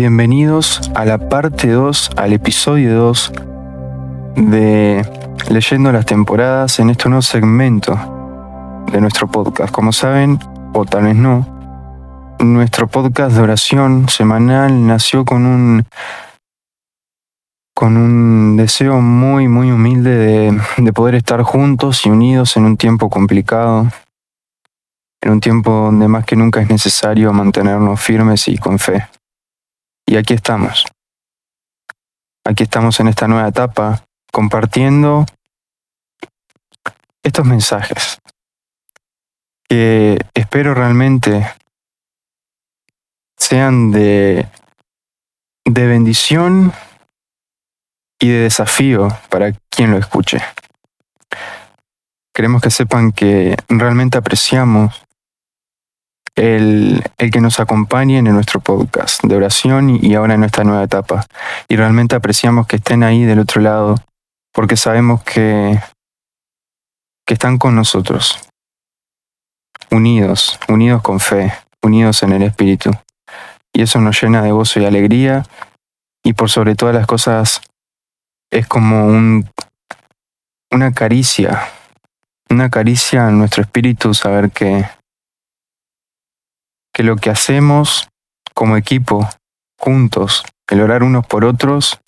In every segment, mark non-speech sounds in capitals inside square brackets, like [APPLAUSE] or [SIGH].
Bienvenidos a la parte 2, al episodio 2 de Leyendo las temporadas en este nuevo segmento de nuestro podcast. Como saben, o tal vez no, nuestro podcast de oración semanal nació con un con un deseo muy, muy humilde de, de poder estar juntos y unidos en un tiempo complicado, en un tiempo donde más que nunca es necesario mantenernos firmes y con fe. Y aquí estamos. Aquí estamos en esta nueva etapa compartiendo estos mensajes que espero realmente sean de, de bendición y de desafío para quien lo escuche. Queremos que sepan que realmente apreciamos el, el, que nos acompañen en nuestro podcast de oración y ahora en esta nueva etapa. Y realmente apreciamos que estén ahí del otro lado, porque sabemos que, que están con nosotros, unidos, unidos con fe, unidos en el Espíritu. Y eso nos llena de gozo y alegría, y por sobre todas las cosas es como un, una caricia, una caricia en nuestro espíritu saber que que lo que hacemos como equipo, juntos, el orar unos por otros,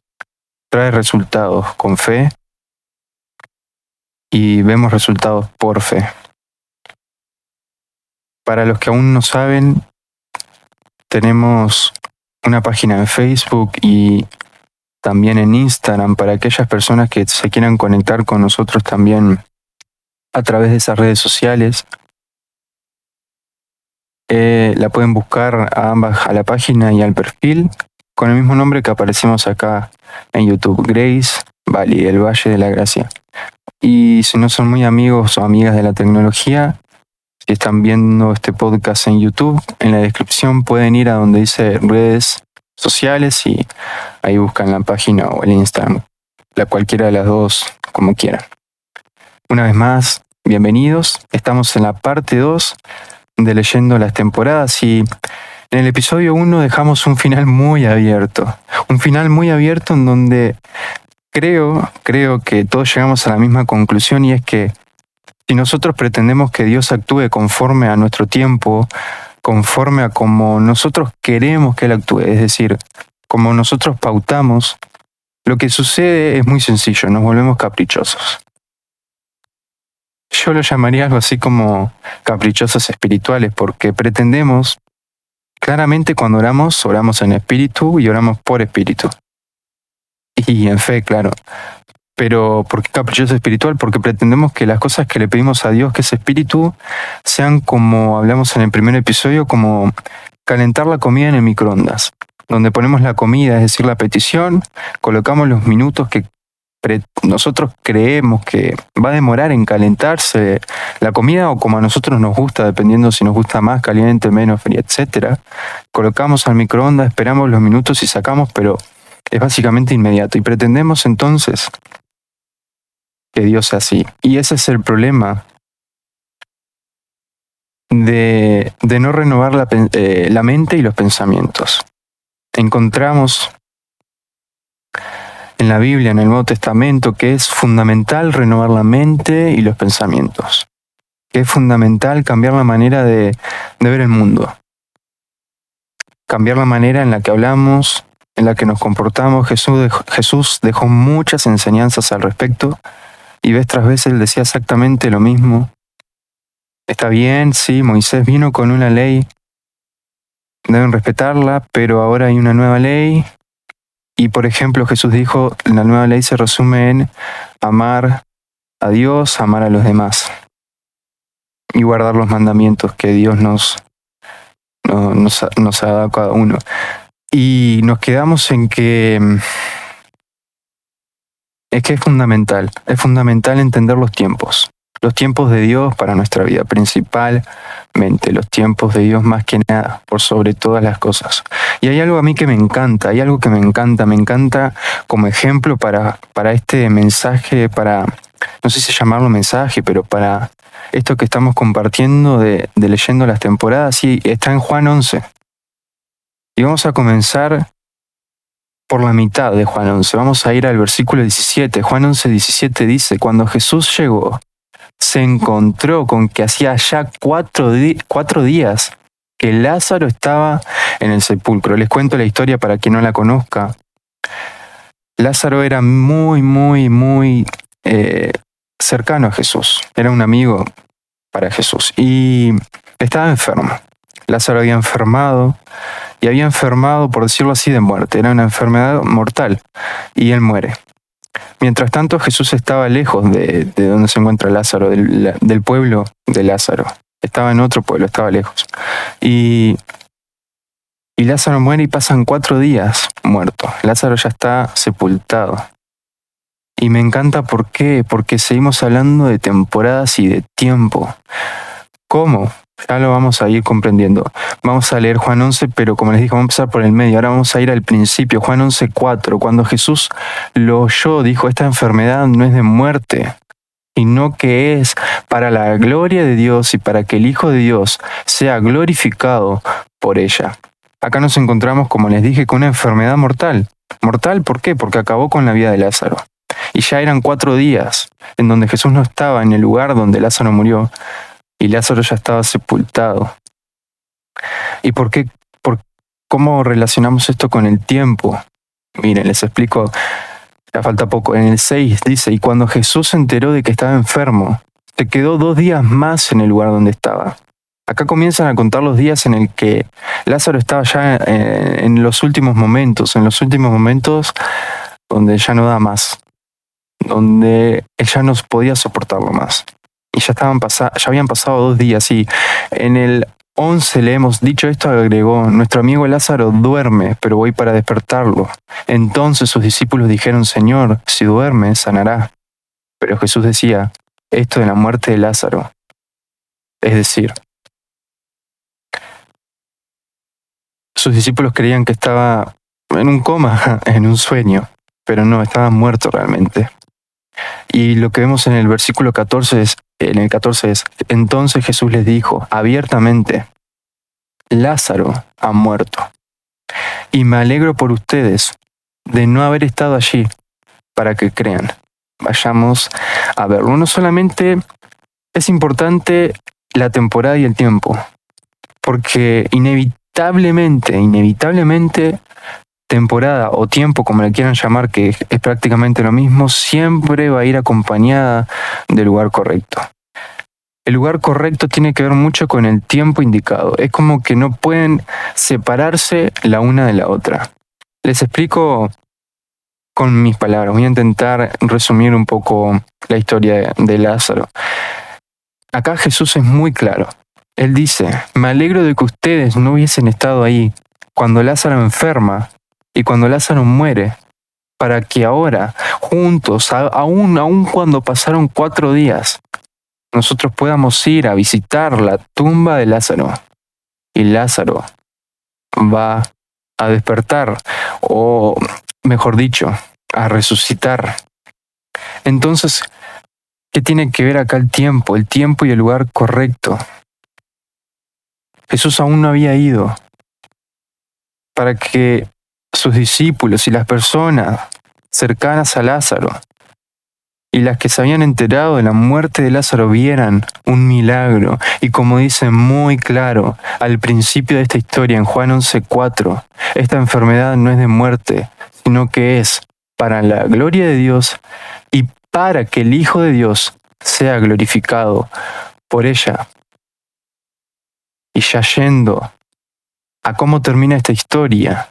trae resultados con fe y vemos resultados por fe. Para los que aún no saben, tenemos una página en Facebook y también en Instagram para aquellas personas que se quieran conectar con nosotros también a través de esas redes sociales. Eh, la pueden buscar a ambas, a la página y al perfil, con el mismo nombre que aparecemos acá en YouTube, Grace Valley, el Valle de la Gracia. Y si no son muy amigos o amigas de la tecnología, si están viendo este podcast en YouTube, en la descripción pueden ir a donde dice redes sociales y ahí buscan la página o el Instagram, la cualquiera de las dos, como quieran. Una vez más, bienvenidos. Estamos en la parte 2 de leyendo las temporadas y en el episodio 1 dejamos un final muy abierto, un final muy abierto en donde creo, creo que todos llegamos a la misma conclusión y es que si nosotros pretendemos que Dios actúe conforme a nuestro tiempo, conforme a como nosotros queremos que Él actúe, es decir, como nosotros pautamos, lo que sucede es muy sencillo, nos volvemos caprichosos yo lo llamaría algo así como caprichosos espirituales, porque pretendemos, claramente cuando oramos, oramos en espíritu y oramos por espíritu. Y en fe, claro. Pero ¿por qué caprichoso espiritual? Porque pretendemos que las cosas que le pedimos a Dios, que es espíritu, sean como hablamos en el primer episodio, como calentar la comida en el microondas donde ponemos la comida, es decir, la petición, colocamos los minutos que nosotros creemos que va a demorar en calentarse la comida o como a nosotros nos gusta, dependiendo si nos gusta más caliente, menos fría, etc. Colocamos al microondas, esperamos los minutos y sacamos, pero es básicamente inmediato. Y pretendemos entonces que Dios sea así. Y ese es el problema de, de no renovar la, eh, la mente y los pensamientos. Encontramos en la Biblia, en el Nuevo Testamento, que es fundamental renovar la mente y los pensamientos, que es fundamental cambiar la manera de, ver el mundo, cambiar la manera en la que hablamos, en la que nos comportamos. Jesús dejó, Jesús dejó muchas enseñanzas al respecto y vez tras vez él decía exactamente lo mismo. Está bien, sí, Moisés vino con una ley, deben respetarla, pero ahora hay una nueva ley y por ejemplo, Jesús dijo, la nueva ley se resume en amar a Dios, amar a los demás y guardar los mandamientos que Dios nos, nos, nos ha dado cada uno. Y nos quedamos en que mm, es que es fundamental, es fundamental entender los tiempos los tiempos de Dios para nuestra vida, principalmente los tiempos de Dios más que nada, por sobre todas las cosas. Y hay algo a mí que me encanta, hay algo que me encanta, me encanta como ejemplo para, para este mensaje, para, no sé si llamarlo mensaje, pero para esto que estamos compartiendo de, de leyendo las temporadas, y está en Juan 11. Y vamos a comenzar por la mitad de Juan 11. Vamos a ir al versículo 17. Juan 11, 17 dice, cuando Jesús llegó, se encontró con que hacía ya cuatro, días que Lázaro estaba en el sepulcro. Les cuento la historia para quien no la conozca. Lázaro era muy, muy, muy eh, cercano a Jesús. Era un amigo para Jesús. Y estaba enfermo. Lázaro había enfermado y había enfermado, por decirlo así, de muerte. Era una enfermedad mortal y él muere. Mientras tanto, Jesús estaba lejos de, donde se encuentra Lázaro, del, del, pueblo de Lázaro. Estaba en otro pueblo, estaba lejos. Y, y Lázaro muere y pasan cuatro días muerto. Lázaro ya está sepultado. Y me encanta por qué, porque seguimos hablando de temporadas y de tiempo. ¿Cómo? Ya lo vamos a ir comprendiendo. Vamos a leer Juan 11, pero como les dije, vamos a empezar por el medio. Ahora vamos a ir al principio. Juan 11, 4. Cuando Jesús lo oyó, dijo, esta enfermedad no es de muerte, sino que es para la gloria de Dios y para que el Hijo de Dios sea glorificado por ella. Acá nos encontramos, como les dije, con una enfermedad mortal. ¿Mortal por qué? Porque acabó con la vida de Lázaro. Y ya eran cuatro días en donde Jesús no estaba en el lugar donde Lázaro murió y Lázaro ya estaba sepultado. ¿Y por qué? Por, ¿Cómo relacionamos esto con el tiempo? Miren, les explico, ya falta poco. En el 6 dice, y cuando Jesús se enteró de que estaba enfermo, se quedó dos días más en el lugar donde estaba. Acá comienzan a contar los días en el que Lázaro estaba ya en, en los últimos momentos, en los últimos momentos donde ya no da más, donde él ya no podía soportarlo más y ya, estaban ya habían pasado dos días y en el 11 le hemos dicho esto, agregó, nuestro amigo Lázaro duerme, pero voy para despertarlo. Entonces sus discípulos dijeron, Señor, si duerme, sanará. Pero Jesús decía, esto de la muerte de Lázaro. Es decir, sus discípulos creían que estaba en un coma, [LAUGHS] en un sueño, pero no, estaba muerto realmente. Y lo que vemos en el versículo 14 es, en el 14 es, entonces Jesús les dijo abiertamente, Lázaro ha muerto. Y me alegro por ustedes de no haber estado allí para que crean. Vayamos a verlo. No solamente es importante la temporada y el tiempo, porque inevitablemente, inevitablemente temporada o tiempo, como le quieran llamar, que es prácticamente lo mismo, siempre va a ir acompañada del lugar correcto. El lugar correcto tiene que ver mucho con el tiempo indicado. Es como que no pueden separarse la una de la otra. Les explico con mis palabras. Voy a intentar resumir un poco la historia de Lázaro. Acá Jesús es muy claro. Él dice, me alegro de que ustedes no hubiesen estado ahí cuando Lázaro enferma y cuando Lázaro muere, para que ahora, juntos, aún, aún cuando pasaron cuatro días, nosotros podamos ir a visitar la tumba de Lázaro. Y Lázaro va a despertar, o mejor dicho, a resucitar. Entonces, ¿qué tiene que ver acá el tiempo? El tiempo y el lugar correcto. Jesús aún no había ido para que sus discípulos y las personas cercanas a Lázaro y las que se habían enterado de la muerte de Lázaro vieran un milagro. Y como dice muy claro al principio de esta historia en Juan 11:4, esta enfermedad no es de muerte, sino que es para la gloria de Dios y para que el Hijo de Dios sea glorificado por ella. Y ya yendo a cómo termina esta historia,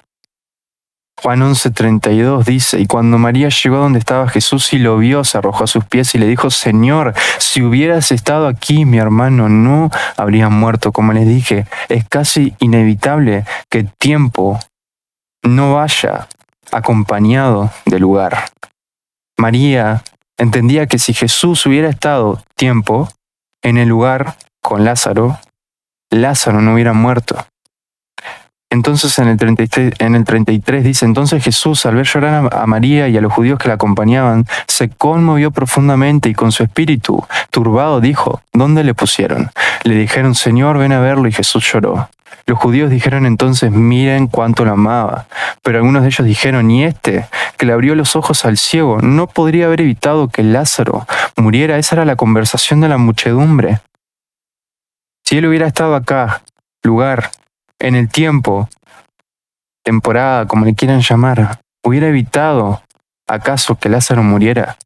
Juan 11:32 dice, y cuando María llegó donde estaba Jesús y lo vio, se arrojó a sus pies y le dijo, Señor, si hubieras estado aquí, mi hermano no habría muerto. Como les dije, es casi inevitable que tiempo no vaya acompañado del lugar. María entendía que si Jesús hubiera estado tiempo en el lugar con Lázaro, Lázaro no hubiera muerto. Entonces en el, 33, en el 33 dice, entonces Jesús al ver llorar a María y a los judíos que la acompañaban, se conmovió profundamente y con su espíritu turbado dijo, ¿dónde le pusieron? Le dijeron, Señor, ven a verlo y Jesús lloró. Los judíos dijeron entonces, miren cuánto lo amaba. Pero algunos de ellos dijeron, y este, que le abrió los ojos al ciego, no podría haber evitado que Lázaro muriera. Esa era la conversación de la muchedumbre. Si él hubiera estado acá, lugar, en el tiempo, temporada, como le quieran llamar, hubiera evitado acaso que Lázaro muriera.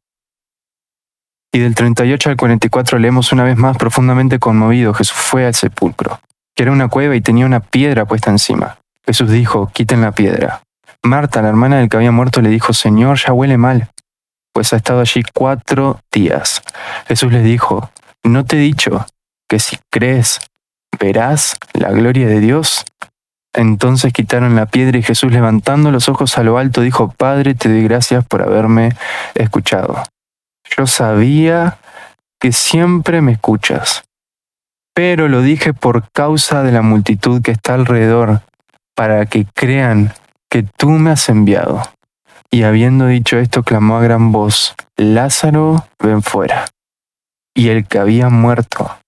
Y del 38 al 44 leemos una vez más profundamente conmovido, Jesús fue al sepulcro, que era una cueva y tenía una piedra puesta encima. Jesús dijo, quiten la piedra. Marta, la hermana del que había muerto, le dijo, Señor, ya huele mal, pues ha estado allí cuatro días. Jesús le dijo, ¿no te he dicho que si crees verás la gloria de Dios. Entonces quitaron la piedra y Jesús levantando los ojos a lo alto dijo, Padre, te doy gracias por haberme escuchado. Yo sabía que siempre me escuchas, pero lo dije por causa de la multitud que está alrededor, para que crean que tú me has enviado. Y habiendo dicho esto, clamó a gran voz, Lázaro, ven fuera. Y el que había muerto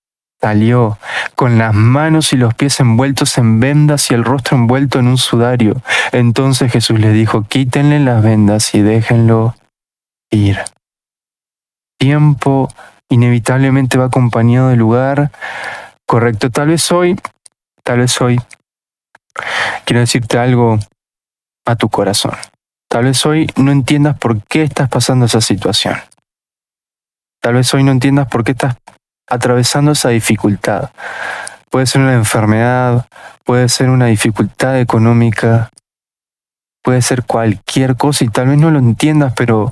Salió con las manos y los pies envueltos en vendas y el rostro envuelto en un sudario. Entonces Jesús le dijo, quítenle las vendas y déjenlo ir. Tiempo inevitablemente va acompañado del lugar correcto. Tal vez hoy, tal vez hoy, quiero decirte algo a tu corazón. Tal vez hoy no entiendas por qué estás pasando esa situación. Tal vez hoy no entiendas por qué estás atravesando esa dificultad. Puede ser una enfermedad, puede ser una dificultad económica, puede ser cualquier cosa y tal vez no lo entiendas, pero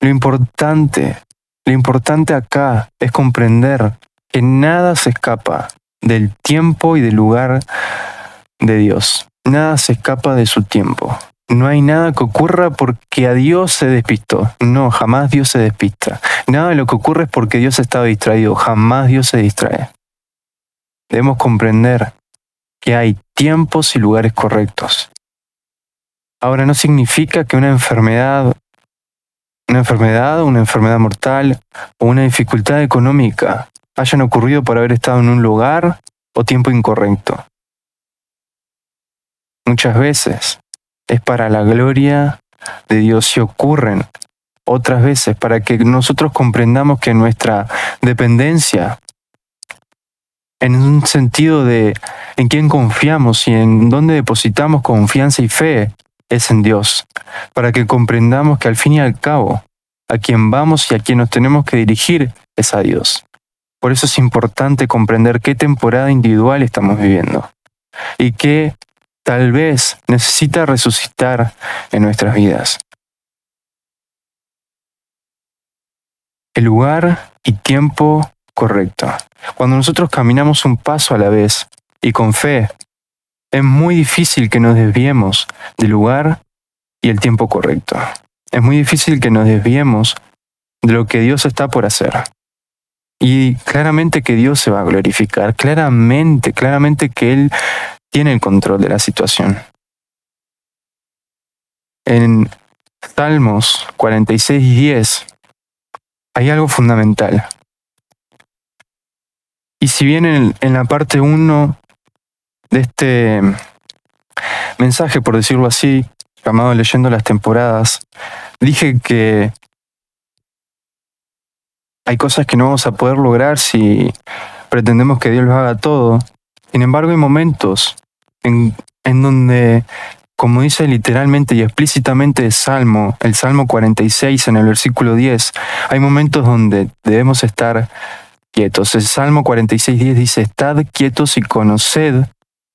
lo importante, lo importante acá es comprender que nada se escapa del tiempo y del lugar de Dios. Nada se escapa de su tiempo. No hay nada que ocurra porque a Dios se despistó. No, jamás Dios se despista. Nada de lo que ocurre es porque Dios estado distraído. Jamás Dios se distrae. Debemos comprender que hay tiempos y lugares correctos. Ahora no significa que una enfermedad, una enfermedad, una enfermedad mortal o una dificultad económica hayan ocurrido por haber estado en un lugar o tiempo incorrecto. Muchas veces es para la gloria de Dios si ocurren otras veces, para que nosotros comprendamos que nuestra dependencia, en un sentido de en quién confiamos y en dónde depositamos confianza y fe, es en Dios, para que comprendamos que al fin y al cabo, a quien vamos y a quien nos tenemos que dirigir es a Dios. Por eso es importante comprender qué temporada individual estamos viviendo y qué tal vez necesita resucitar en nuestras vidas. El lugar y tiempo correcto. Cuando nosotros caminamos un paso a la vez y con fe, es muy difícil que nos desviemos del lugar y el tiempo correcto. Es muy difícil que nos desviemos de lo que Dios está por hacer. Y claramente que Dios se va a glorificar, claramente, claramente que Él tiene el control de la situación. En Salmos 46 y 10 hay algo fundamental. Y si bien en, la parte 1 de este mensaje, por decirlo así, llamado Leyendo las temporadas, dije que hay cosas que no vamos a poder lograr si pretendemos que Dios lo haga todo. Sin embargo, hay momentos en, donde, como dice literalmente y explícitamente el Salmo, el Salmo 46 en el versículo 10, hay momentos donde debemos estar quietos. El Salmo 46, 10 dice, estad quietos y conoced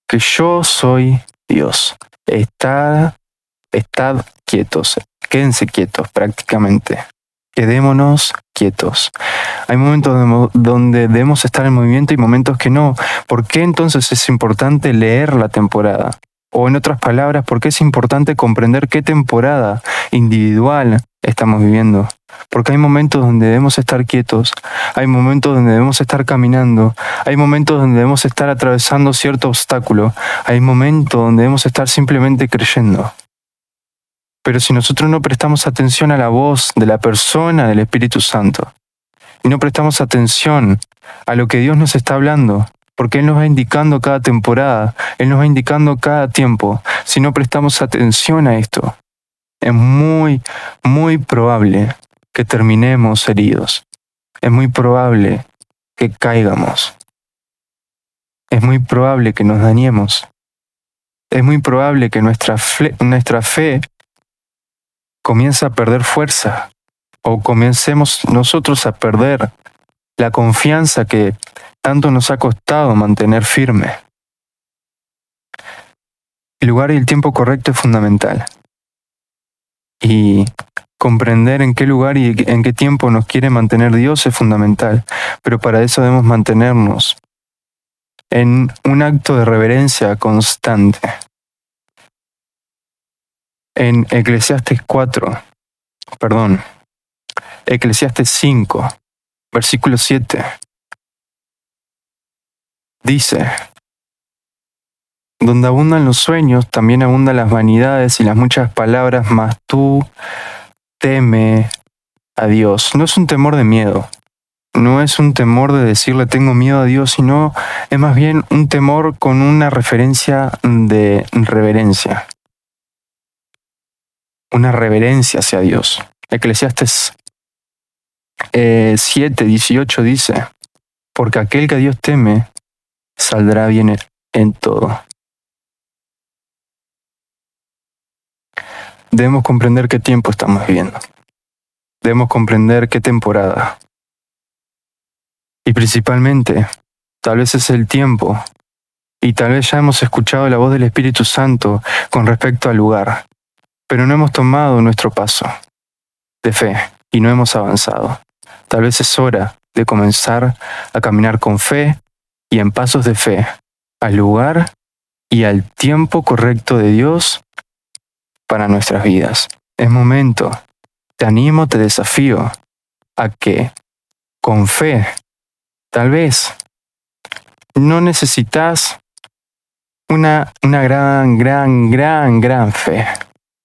que yo soy Dios. Estad, estad quietos, quédense quietos prácticamente. Quedémonos quietos. Hay momentos donde debemos estar en movimiento y momentos que no. ¿Por qué entonces es importante leer la temporada? O en otras palabras, porque es importante comprender qué temporada individual estamos viviendo. Porque hay momentos donde debemos estar quietos, hay momentos donde debemos estar caminando, hay momentos donde debemos estar atravesando cierto obstáculo, hay momentos donde debemos estar simplemente creyendo. Pero si nosotros no prestamos atención a la voz de la persona del Espíritu Santo, y no prestamos atención a lo que Dios nos está hablando, porque Él nos va indicando cada temporada, Él nos va indicando cada tiempo. Si no prestamos atención a esto, es muy, muy probable que terminemos heridos. Es muy probable que caigamos. Es muy probable que nos dañemos. Es muy probable que nuestra fe, nuestra fe comience a perder fuerza o comencemos nosotros a perder la confianza que tanto nos ha costado mantener firme. El lugar y el tiempo correcto es fundamental. Y comprender en qué lugar y en qué tiempo nos quiere mantener Dios es fundamental, pero para eso debemos mantenernos en un acto de reverencia constante. En Eclesiastes 4, perdón, Eclesiastes 5, versículo 7, dice, donde abundan los sueños, también abundan las vanidades y las muchas palabras, mas tú teme a Dios. No es un temor de miedo, no es un temor de decirle tengo miedo a Dios, sino es más bien un temor con una referencia de reverencia. Una reverencia hacia Dios. Eclesiastes 7, 18 dice, porque aquel que a Dios teme saldrá bien en todo. Debemos comprender qué tiempo estamos viviendo. Debemos comprender qué temporada. Y principalmente, tal vez es el tiempo, y tal vez ya hemos escuchado la voz del Espíritu Santo con respecto al lugar, pero no hemos tomado nuestro paso de fe y no hemos avanzado. Tal vez es hora de comenzar a caminar con fe y en pasos de fe al lugar y al tiempo correcto de Dios para nuestras vidas. Es momento, te animo, te desafío a que con fe, tal vez, no necesitas una, una gran, gran, gran, gran fe.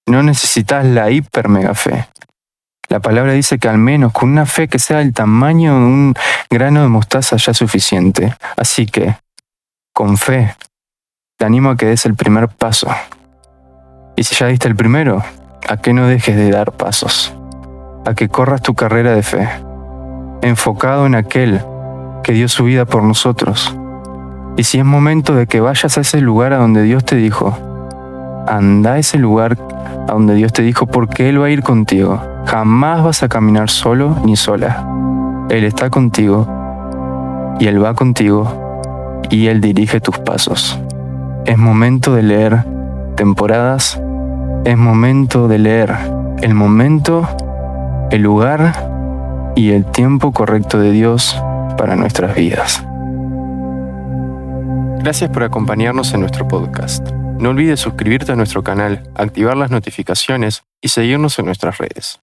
No necesitas la hiper mega fe. La palabra dice que al menos con una fe que sea del tamaño de un grano de mostaza ya es suficiente. Así que, con fe, te animo a que des el primer paso. Y si ya diste el primero, a que no dejes de dar pasos. A que corras tu carrera de fe, enfocado en aquel que dio su vida por nosotros. Y si es momento de que vayas a ese lugar a donde Dios te dijo, anda a ese lugar a donde Dios te dijo porque Él va a ir contigo. Jamás vas a caminar solo ni sola. Él está contigo y Él va contigo y Él dirige tus pasos. Es momento de leer temporadas, es momento de leer el momento, el lugar y el tiempo correcto de Dios para nuestras vidas. Gracias por acompañarnos en nuestro podcast. No olvides suscribirte a nuestro canal, activar las notificaciones y seguirnos en nuestras redes.